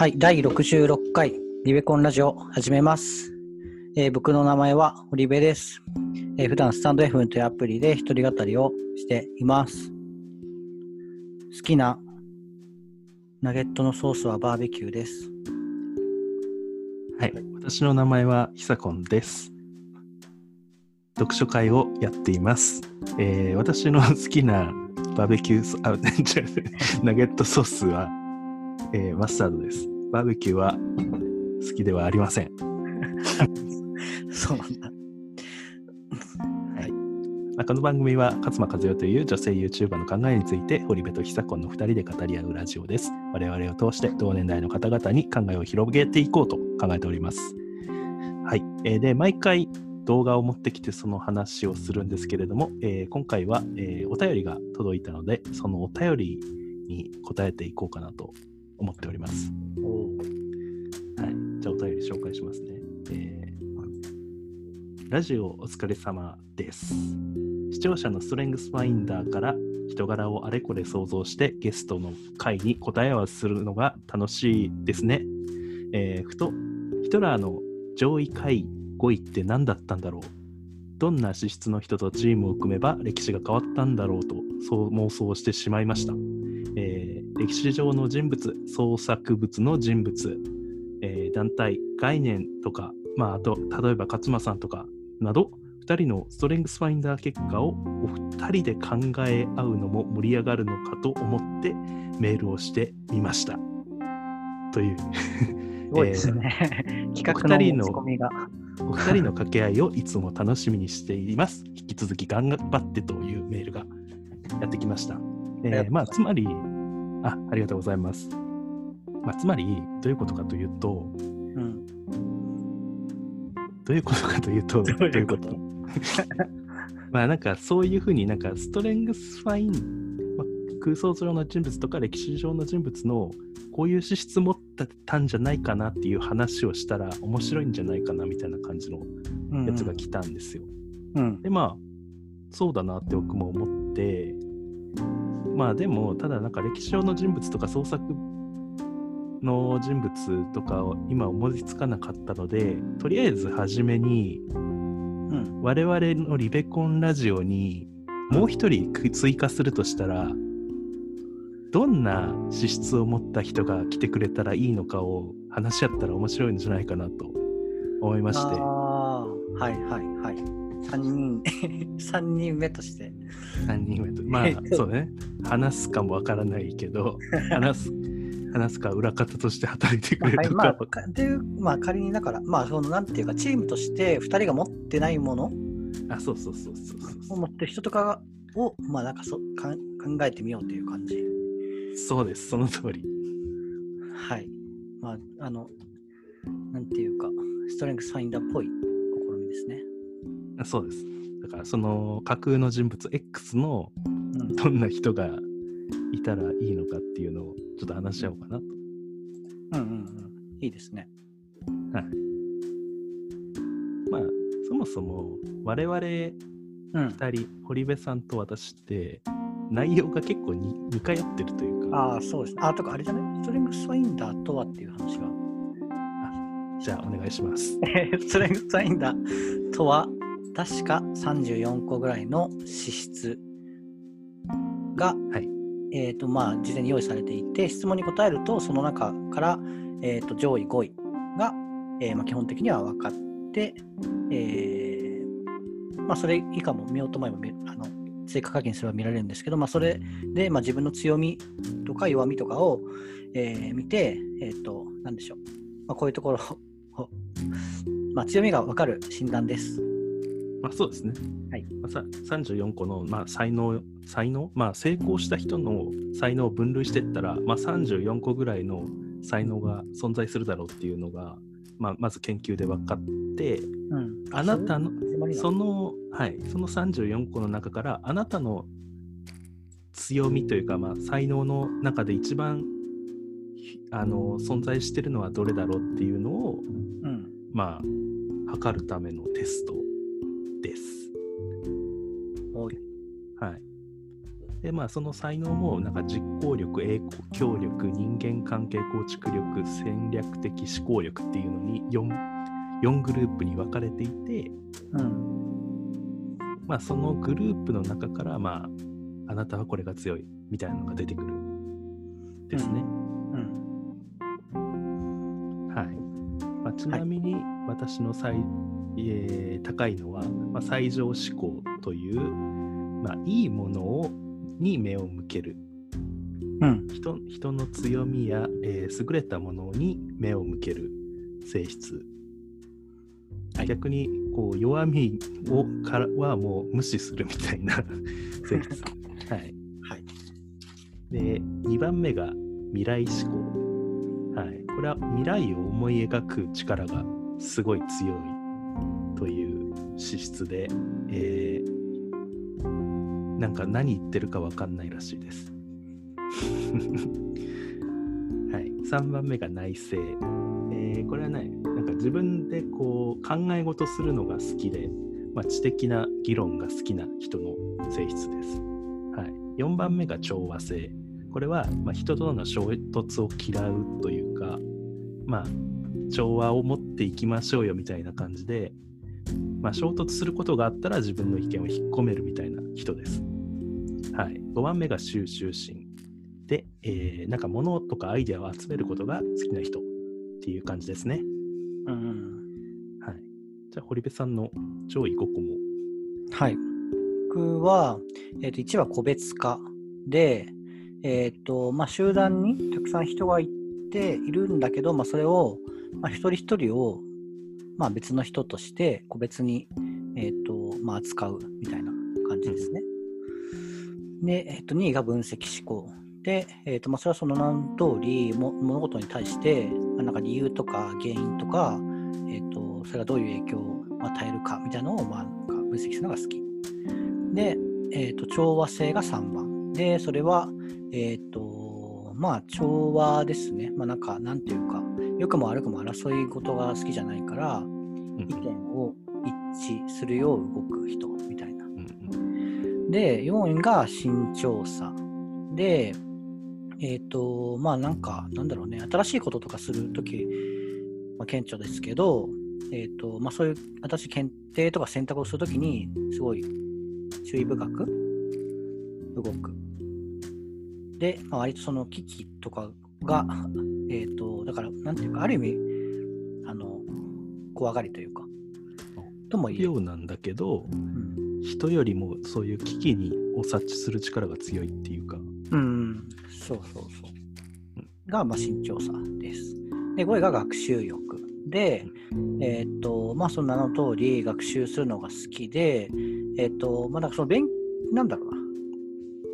はい、第66回リベコンラジオ始めます。えー僕の名前は堀部です。えー普段スタンド FM というアプリで一人語りをしています。好きなナゲットのソースはバーベキューです。はい、私の名前はひさこんです。読書会をやっています。えー私の好きなバーベキュー、あ、違うナゲットソースは、えーマスタードです。バーベキューは好きではありません。そうなんだ。まあこの番組は勝間和代という女性 YouTuber の考えについて堀部と久子の2人で語り合うラジオです。我々を通して同年代の方々に考えを広げていこうと考えております。はい。えーで、毎回動画を持ってきてその話をするんですけれども、えー今回は、えーお便りが届いたので、そのお便りに答えていこうかなと思っております。はい。じゃあお便り紹介しますね。えーラジオお疲れ様です。視聴者のストレングスファインダーから人柄をあれこれ想像してゲストの回に答え合わせするのが楽しいですね。えーふと、ヒトラーの上位回5位って何だったんだろうどんな資質の人とチームを組めば歴史が変わったんだろうとそう妄想してしまいました。えー歴史上の人物、創作物の人物、えー団体、概念とか、まあ、あと、例えば勝間さんとかなど、2人のストレングスファインダー結果をお二人で考え合うのも盛り上がるのかと思ってメールをしてみました。という、すごいですね。企画のお二人の持ち込みが。お二人の掛け合いをいつも楽しみにしています。引き続き頑張ってというメールがやってきました。えーまあ、つまり、あ、ありがとうございます。まあ、つまり、どういうことかというと、うん。どういうことかというと、どういうこと？まあなんかそういうふうになんかストレングスファイン、まあ、空想上の人物とか歴史上の人物のこういう資質持ってたんじゃないかなっていう話をしたら面白いんじゃないかなみたいな感じのうんやつが来たんですよ。うん。でまあそうだなって僕も思ってまあでもただなんか歴史上の人物とか創作の人物とかを今思いつかなかったのでとりあえず初めにうん。我々のリベコンラジオにもう一人く追加するとしたらどんな資質を持った人が来てくれたらいいのかを話し合ったら面白いんじゃないかなと思いましてはいはいはい。3人、三人目として。3人目とまあ そうね話すかもわからないけど 話す話すか裏方として働いてくまあはい、れるまあ、かかでまあ、仮にだから、まあ、その、なんていうか、チームとして2人が持ってないものあそうそうそうそうそうを持ってる人とかを、まあ、なんかそかん考えてみようという感じ。そうですその通りはい。まあ、あの、なんていうか、ストレングスファインダーっぽい試みですね。あそうですだからその架空の人物 X のうん。どんな人がいたらいいのかっていうのをちょっと話し合おうかなと。うんうんうん。いいですね。はい。まあ、そもそも我々2うん。人、堀部さんと私って内容が結構に似通ってるというか、ああ、そうですね。あ、とか、あれじゃない？ストレングスファインダーとはっていう話が。じゃあお願いします。ストレングスファインダーとは、確か34個ぐらいの資質が、はい。えーとまあ、事前に用意されていて、質問に答えると、その中から、えー、と上位5位が、えーまあ、基本的には分かって、えーまあ、それ以下も見ようと思えば見あの追加課金すれば見られるんですけど、まあ、それで、まあ、自分の強みとか弱みとかを、えー見て、えー、となんでしょう、まあ、こういうところを、まあ、強みが分かる診断です。まあそうですね。はい。まあ、さ34個の、まあ、才能、才能、まあ、成功した人の才能を分類していったら、まあ、34個ぐらいの才能が存在するだろうっていうのが、まあ、まず研究で分かって、うん、あなたのその、はい、その34個の中から、あなたの強みというか、まあ、才能の中で一番ひあの存在してるのはどれだろうっていうのを、うん。まあ、測るためのテストはい。でまあその才能もなんか実行力、影響力、人間関係構築力、戦略的思考力っていうのに 4, 4グループに分かれていて、うん。まあそのグループの中からまああなたはこれが強いみたいなのが出てくるですね。うん。はい。まあ、ちなみに私の最、えー高いのは、まあ、最上志向という、まあ、いいものをに目を向ける。うん。人人の強みや、えー優れたものに目を向ける。性質、はい。逆にこう弱みをからはもう無視するみたいな。性質、はい、はい。で2番目が未来志向、はい、これは未来を思い描く力がすごい強いという資質で、えーなんか何言ってるか分かんないらしいです。はい、3番目が内省、えーこれはねなんか自分でこう考え事するのが好きで、まあ、知的な議論が好きな人の性質です。はい、4番目が調和性これは、まあ、人との衝突を嫌うというか、まあ、調和を持っていきましょうよみたいな感じで、まあ、衝突することがあったら自分の意見を引っ込めるみたいな人です。はい、5番目が収集心で、えーなんか物とかアイデアを集めることが好きな人っていう感じですね。うん。はい、じゃあ堀部さんの上位5個も。はい。僕は、えっ、と、1は個別化で、えっ、と、まあ、集団にたくさん人がいているんだけど、まあ、それを、まあ、一人一人を、まあ、別の人として個別に、えっ、と、まあ、扱うみたいな感じですね。で、えっ、と、2位が分析思考。で、えっ、と、まあ、それはその名の通り、も物事に対して、まあ、なんか理由とか原因とか、えっ、と、それがどういう影響を与えるかみたいなのを、まあ、なんか分析するのが好き。で、えっ、と、調和性が3番。で、それは、えっ、と、まあ、調和ですね。まあ、なんか、なんていうか、良くも悪くも争い事が好きじゃないから、うん意見を一致するよう動く人で、4位が慎重さ。で、えっ、と、まあなんか、なんだろうね、新しいこととかするとき、まあ、顕著ですけど、えっ、と、まあそういう新しい検定とか選択をするときに、すごい注意深く動く。で、まあ、割とその危機とかが、えっ、と、だから、なんていうか、ある意味、あの、怖がりというか、とも言える。ようなんだけどうん人よりもそういう危機にを察知する力が強いっていうか。うん、そうそうそう。が、まあ、慎重さです。で、5位が学習欲。で、えーっと、まあ、その名の通り、学習するのが好きで、えーっと、まあ、なんかその勉、なんだろうな。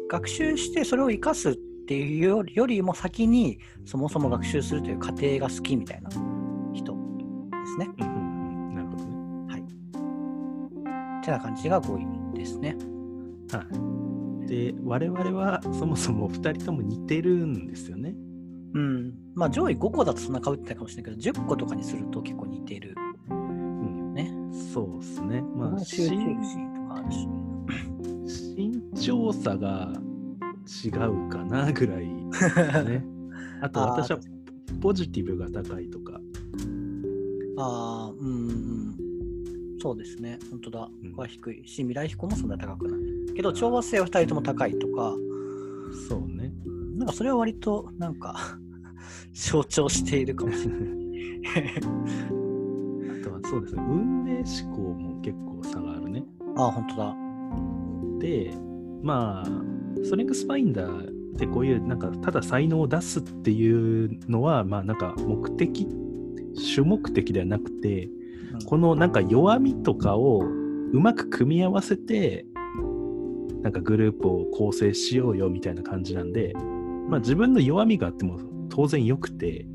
学習してそれを活かすっていうよりも先に、そもそも学習するという過程が好きみたいなてな感じが5位ですね。はい。で、我々はそもそも2人とも似てるんですよね。うん。まあ、上位5個だとそんな被ってないかもしれないけど、10個とかにすると結構似てるうん、ね。そうですね。まあ、集中身心とかあるし。身長差が違うかなぐらいですね。あと私はポジティブが高いとか。ああ、うんうん。そうですね。本当だ。うんは低いし、未来飛行もそんな高くない。けど、調和性は2人とも高いとか、そうね。うんなんかそれは割と、なんか、象徴しているかもしれない。あとはそうですね。運命思考も結構差があるね。ああ、本当だ。で、まあ、ストレングスファインダーってこういう、なんか、ただ才能を出すっていうのは、まあ、なんか、目的、主目的ではなくて、うん。このなんか弱みとかをうまく組み合わせて、なんかグループを構成しようよみたいな感じなんで、まあ、自分の弱みがあっても当然よくて、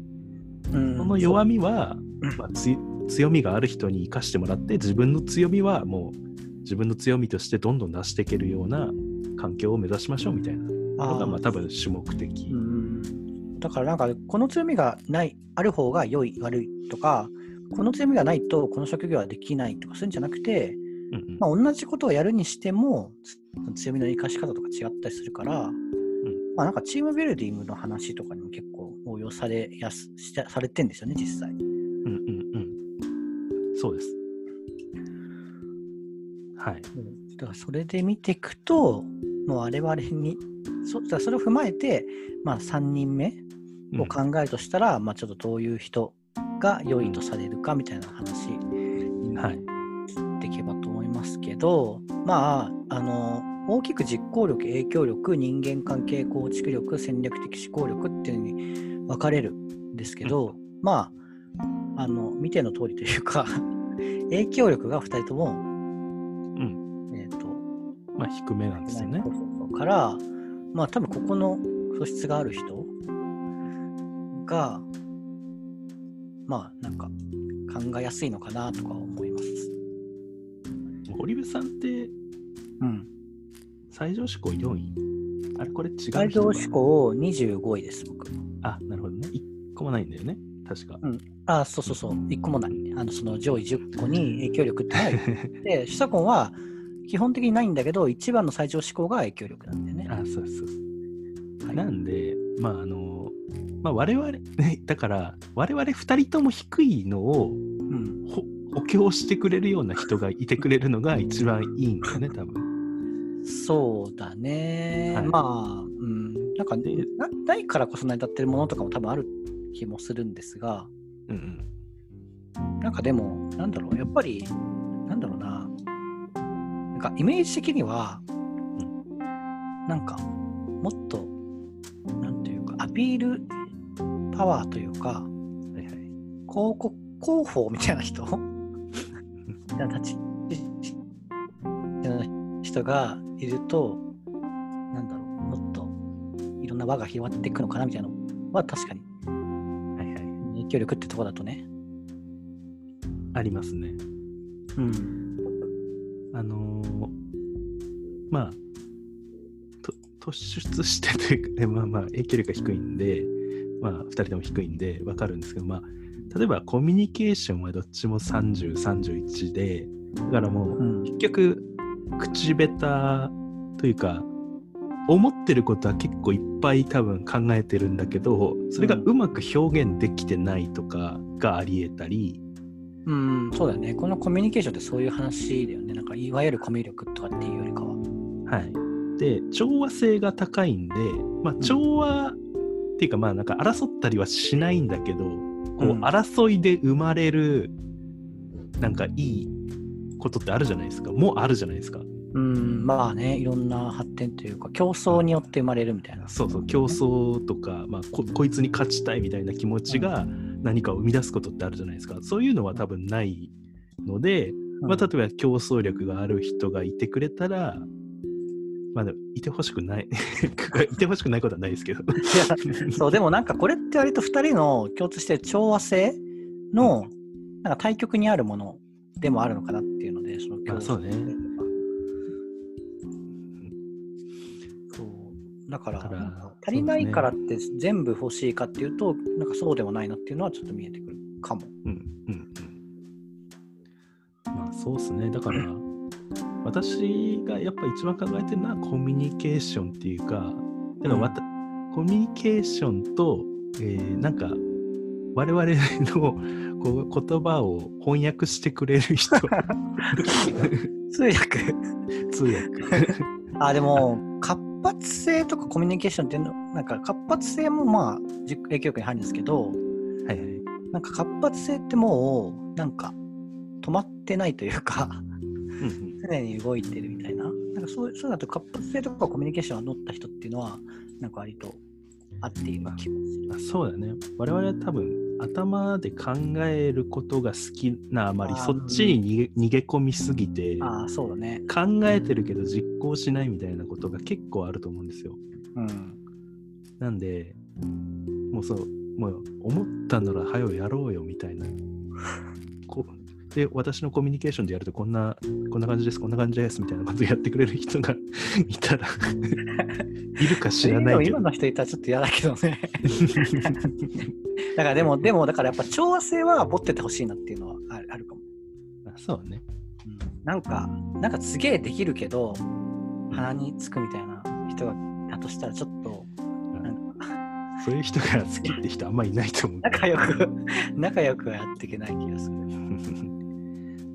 うん。その弱みは、う。んまあ、つ強みがある人に生かしてもらって自分の強みはもう自分の強みとしてどんどん出していけるような環境を目指しましょうみたいな。のがまあ多分主目的。うん。だからなんかこの強みがないある方が良い悪いとかこの強みがないとこの職業はできないとかそういうんじゃなくてうんうんまあ、同じことをやるにしても、強みの生かし方とか違ったりするから、まあ、なんかチームビルディングの話とかにも結構応用されやすされてんですよね、実際。うんうんうん。そうです。はい。だからそれで見ていくと、もう我々に、そそれを踏まえて、まあ、3人目を考えるとしたら、まあ、ちょっとどういう人が良いとされるかみたいな話になっはい。ていけばと思いますけど、まあ、あの、大きく実行力、影響力、人間関係構築力、戦略的思考力っていうのに分かれるんですけど、まあ、あの、見ての通りというか、影響力が2人とも、うん。えっ、と、まあ、低めなんですよねから、まあ多分ここの素質がある人が、まあなんか考えやすいのかなとか思います。堀部さんってうん。最上志向4位あれこれ違う人最上志向25位です、僕。あ、なるほどね。1個もないんだよね。確か。あ、そうそうそう、1個もない。あのその上位10個に影響力ってない。で、シサコンは基本的にないんだけど、一番の最上志向が影響力なんだよね。あ、そうそうそう。はいなんで、まああの、まあ我々、ね、だから我々2人とも低いのをうん。ほ補強してくれるような人がいてくれるのが一番いいんだよね、多分。そうだね。はいまあ、うん。なんか、でなないからこそ成り立ってるものとかも多分ある気もするんですが、うんうん。なんかでも、なんだろう、やっぱり、なんだろうな、なんかイメージ的には、なんか、もっと、なんていうか、アピールパワーというか、はいはい。広告広報みたいな人？みたいな人がいると、なんだろう、もっといろんな輪が広がっていくのかなみたいなのは確かにはいはい。影響力ってとこだとね。ありますね。うん。あのーまあ、と突出してというか、え まあまあ、影響力が低いんで、まあ、2人とも低いんで分かるんですけど、まあ、例えばコミュニケーションはどっちも30、31で、だからもう、うん。結局、口下手というか、思ってることは結構いっぱい多分考えてるんだけど、それがうまく表現できてないとかがありえたり、うん、そうだよね。このコミュニケーションってそういう話だよね。なんか、いわゆるコミュ力とかっていうよりかは。はい。で、調和性が高いんで、まあ、調和っていうか、まあ、なんか争ったりはしないんだけど、こう、うん争いで生まれる、なんかいいことってあるじゃないですか。もうあるじゃないですか。うん、まあね、いろんな発展というか、競争によって生まれるみたいな。そうそう、競争とか、まあこ、こいつに勝ちたいみたいな気持ちが何かを生み出すことってあるじゃないですか。そういうのは多分ないので、まあ、例えば競争力がある人がいてくれたら、まあ、でもいてほしくない、いてほしくないことはないですけど。そう、でもなんかこれって割と2人の共通してる調和性の、なんか対極にあるものでもあるのかなっていうので、そのあそうねそうだから足りないからって全部欲しいかっていうと、なんかそうでもないなっていうのはちょっと見えてくるかも。うんうんうん。まあそうですね。だから、私がやっぱ一番考えてるのはコミュニケーションっていうか、だからわたコミュニケーションと、えーなんか我々のこう言葉を翻訳してくれる人、通訳。通訳。あ、でも、活発性とかコミュニケーションっていうの、なんか活発性もまあ、じ影響力に入るんですけど、はいはい。なんか活発性ってもう、なんか止まってないというか、うんうん常に動いてるみたいな。なんかそうそうだと活発性とかコミュニケーションが乗った人っていうのは、なんか割と合っている気もする。あそうだね。我々は多分頭で考えることが好きなあまりそっちに逃げ逃げ込みすぎてああ、そうだね。考えてるけど実行しないみたいなことが結構あると思うんですよ。うん。なんで、もうそう、もう思ったなら早よやろうよみたいな。こうで、私のコミュニケーションでやるとこんな、こんな感じです、こんな感じですみたいなことやってくれる人が いたら いるか知らないけど今。の人いたらちょっと嫌だけどね。だからでも、でも、だからやっぱ調和性は持っててほしいなっていうのはあるあるかも。あそうね。うんなんか、なんかすげえできるけど、鼻につくみたいな人がだとしたら、ちょっと、そういう人が好きって人あんまいないと思う。仲良く、仲良くはやっていけない気がする。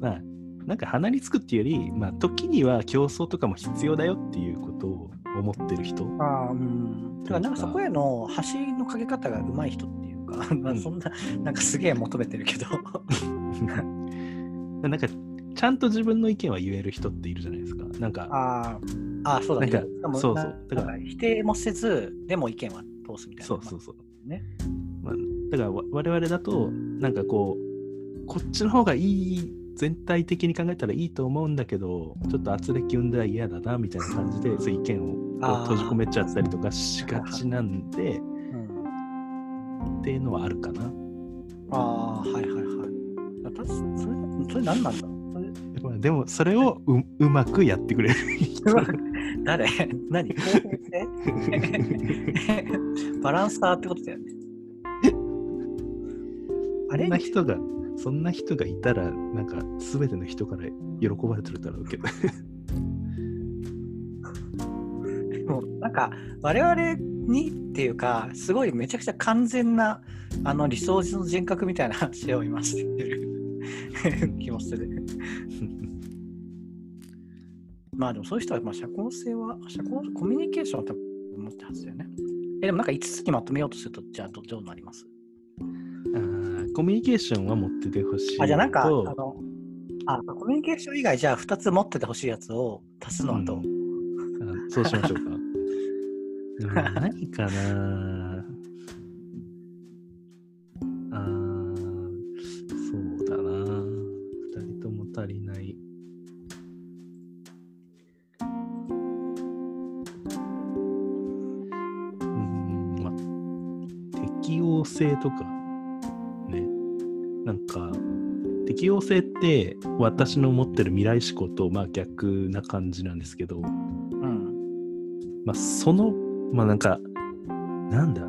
まあ、なんか鼻につくっていうより、まあ、時には競争とかも必要だよっていうことを思ってる人。ああ、うん。だからなんかそこへの橋のかけ方が上手い人っていうか、まあそんな、なんかすげえ求めてるけど。なんか、ちゃんと自分の意見は言える人っているじゃないですか。なんか、あーあー、そうだね。なんかそうそうなだから否定もせず、でも意見は通すみたいな。そうそうそう。ね。まあ、だからわ我々だと、なんかこう、こっちの方がいい、全体的に考えたらいいと思うんだけど、ちょっと圧力生んだら嫌だなみたいな感じで、そ意見を閉じ込めちゃったりとかしがちなんで、うん、っていうのはあるかな。ああ、はいはいはい。それ、それ何なんだろう？でも、それをううまくやってくれる。人。誰？何？バランサーってことだよね。あれ？な人が、そんな人がいたら、なんか、すべての人から喜ばれてるだろうけど。もうなんか我々にっていうかすごいめちゃくちゃ完全なあの理想の人格みたいな話を今してる 気もする。まあでもそういう人はまあ社交性は社交コミュニケーションは多分持ってるはずだよね。えでもなんか5つにまとめようとするとじゃあどどうなります？コミュニケーションは持っててほしいと。あじゃあなんかあのあコミュニケーション以外じゃあ2つ持っててほしいやつを足すのはどう、あそうしましょうか。うん何かなあーそうだな二人とも足りない。うん、まあ、適応性とか、ね。なんか、適応性って私の持ってる未来思考とまあ逆な感じなんですけど、うん。まあ、そのまあなんかなんだ？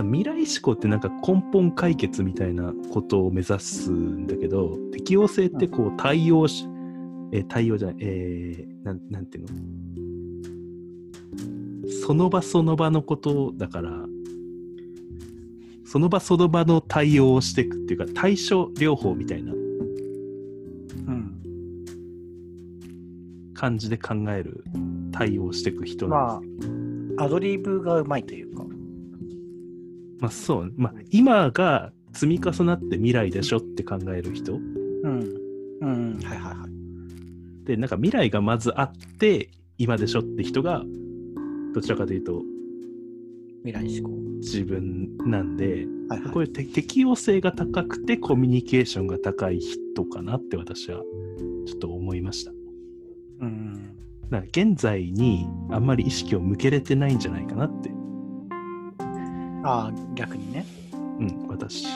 だ未来思考ってなんか根本解決みたいなことを目指すんだけど適応性ってこう対応し、えー対応じゃないえーなんなんていうの？その場その場のことだからその場その場の対応をしていくっていうか対処療法みたいなうん。感じで考える対応していく人なんですよまあアドリブがうまいというか。まあそう、まあ、今が積み重なって未来でしょって考える人。うん。うん。はいはいはい。でなんか未来がまずあって今でしょって人がどちらかというと未来思考。自分なんではいはい。こういうて適応性が高くてコミュニケーションが高い人かなって私はちょっと思いました。うん。だから現在にあんまり意識を向けれてないんじゃないかなって、ああ逆にね。うん、私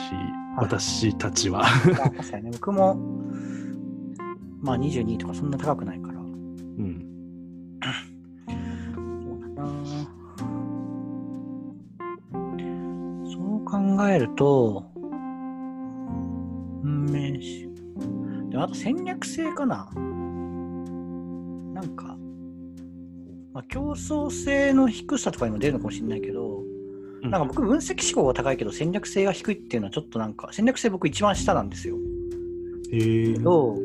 私たちは。あ確かにね僕もまあ22とかそんな高くないからえると運命しでもあと戦略性かな。なんか、まあ、競争性の低さとかにも出るのかもしれないけど、うん。なんか僕分析思考が高いけど戦略性が低いっていうのはちょっとなんか戦略性僕一番下なんですよ。へえ。けど、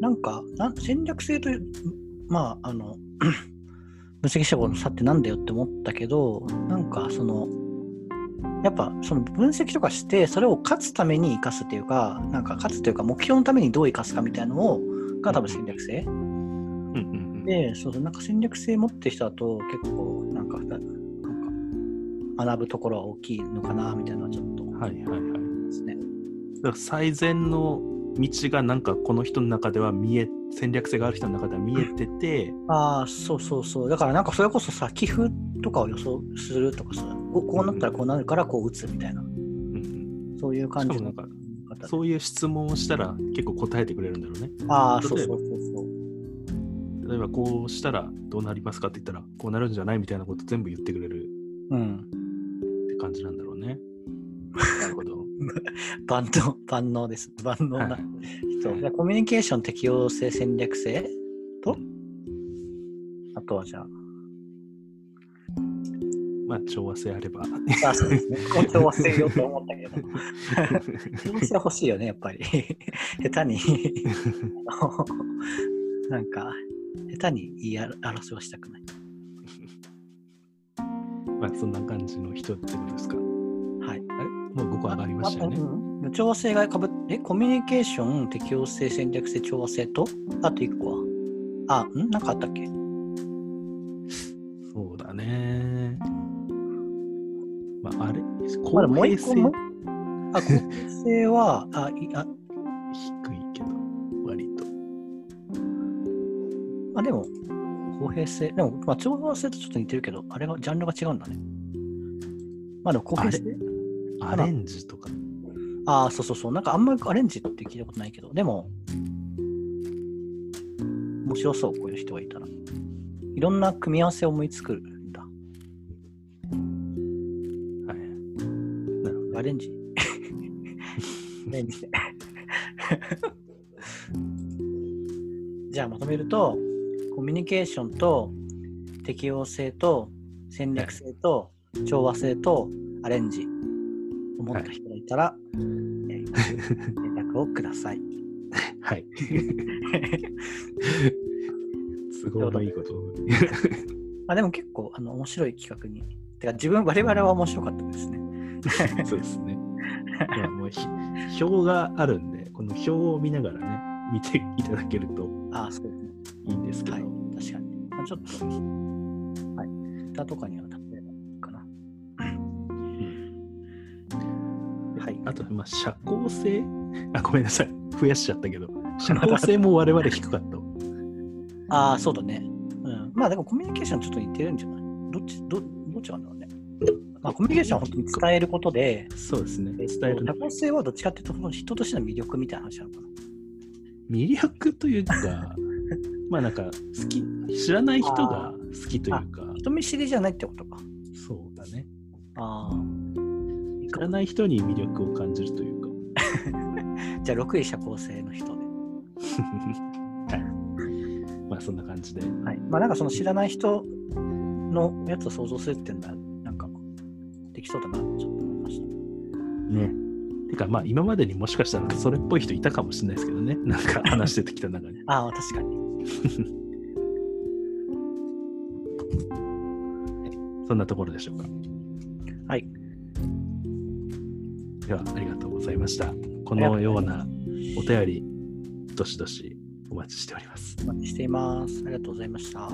なんかなん戦略性という、まあ、あの、分析思考の差ってなんだよって思ったけど、なんかその、やっぱその分析とかして、それを勝つために生かすっていうか、なんか勝つというか、目標のためにどう生かすかみたいなのをが多分戦略性。うんうんうんで、そうそう、なんか戦略性持ってる人だと結構、なんか、なんか学ぶところは大きいのかな、みたいなのはちょっと思はいはいはい。いますね。だから最善の道がなんかこの人の中では見え戦略性がある人の中では見えてて、ああ、そうそうそう。だからなんかそれこそさ、寄付とかを予想するとかさ、ここうなったらこうなるからこう打つみたいな、うんうんそういう感じのそういう質問をしたら結構答えてくれるんだろうね。ああ、そうそうそうそう。例えばこうしたらどうなりますかって言ったらこうなるんじゃないみたいなこと全部言ってくれるうん。って感じなんだろうね。なるほど。万能、万能です。万能なはい人。じゃあコミュニケーション適応性戦略性と、あとはじゃあ、まあ、調和性あれば。あ、そうですね。調和せようと思ったけど。調和性欲しいよね、やっぱり。下手に なんか、下手に言い争いはしたくない。まあ、そんな感じの人ってことですか？はい。あれ？もう5個上がりましたよね。うん調和性がかぶっえ、コミュニケーション、適応性、戦略性、調和性と、あと1個はあ、ん？なんかあったっけ？公平性あ、公平性は、あ、いあ、低いけど、割と。あでも、公平性、でも、まあ、調和性とちょっと似てるけど、あれが、ジャンルが違うんだね。まあでも公平性？アレンジとか。ああ、そうそうそう。なんかあんまりアレンジって聞いたことないけど、でも、面白そう、こういう人がいたら。いろんな組み合わせを思いつくレンジ。アレンジ。じゃあまとめると、コミュニケーションと適応性と戦略性と調和性とアレンジを持った人がいたら、えー連絡をください。はい。都合のいいことを。あでも結構あの面白い企画に。てか自分、我々は面白かったですね。そうですね。まあ、もうひ表があるんで、この表を見ながらね、見ていただけるとあそうですね。いいんですけど、はい、確かに。まあ、ちょっと、はい。Twitter とかには例えばかな。はい。あと、まあ、社交性？あ、ごめんなさい。増やしちゃったけど、社交性も我々低かった。ああ、そうだね。うん。まあでもコミュニケーションちょっと似てるんじゃない？どっち、どどっちなんだろうね。まあコミュニケーションは本当に伝えることで、そうですね。えっと伝える社交性はどっちかっていうと、その人としての魅力みたいな話なのかな。魅力というか、まあなんか、好き、知らない人が好きというか、人見知りじゃないってことか。そうだね。ああ。知らない人に魅力を感じるというか。じゃあ6位社交性の人で。はい。まあそんな感じで。はい。まあなんかその知らない人のやつを想像するっていうのは、きそうだなちょっと思いました。ね。てかまあ今までにもしかしたらそれっぽい人いたかもしれないですけどね。なんか話しててきた中に。ああ、確かに。そんなところでしょうか。はい。ではありがとうございました。このようなお便り、どしどしお待ちしております。お待ちしています。ありがとうございました。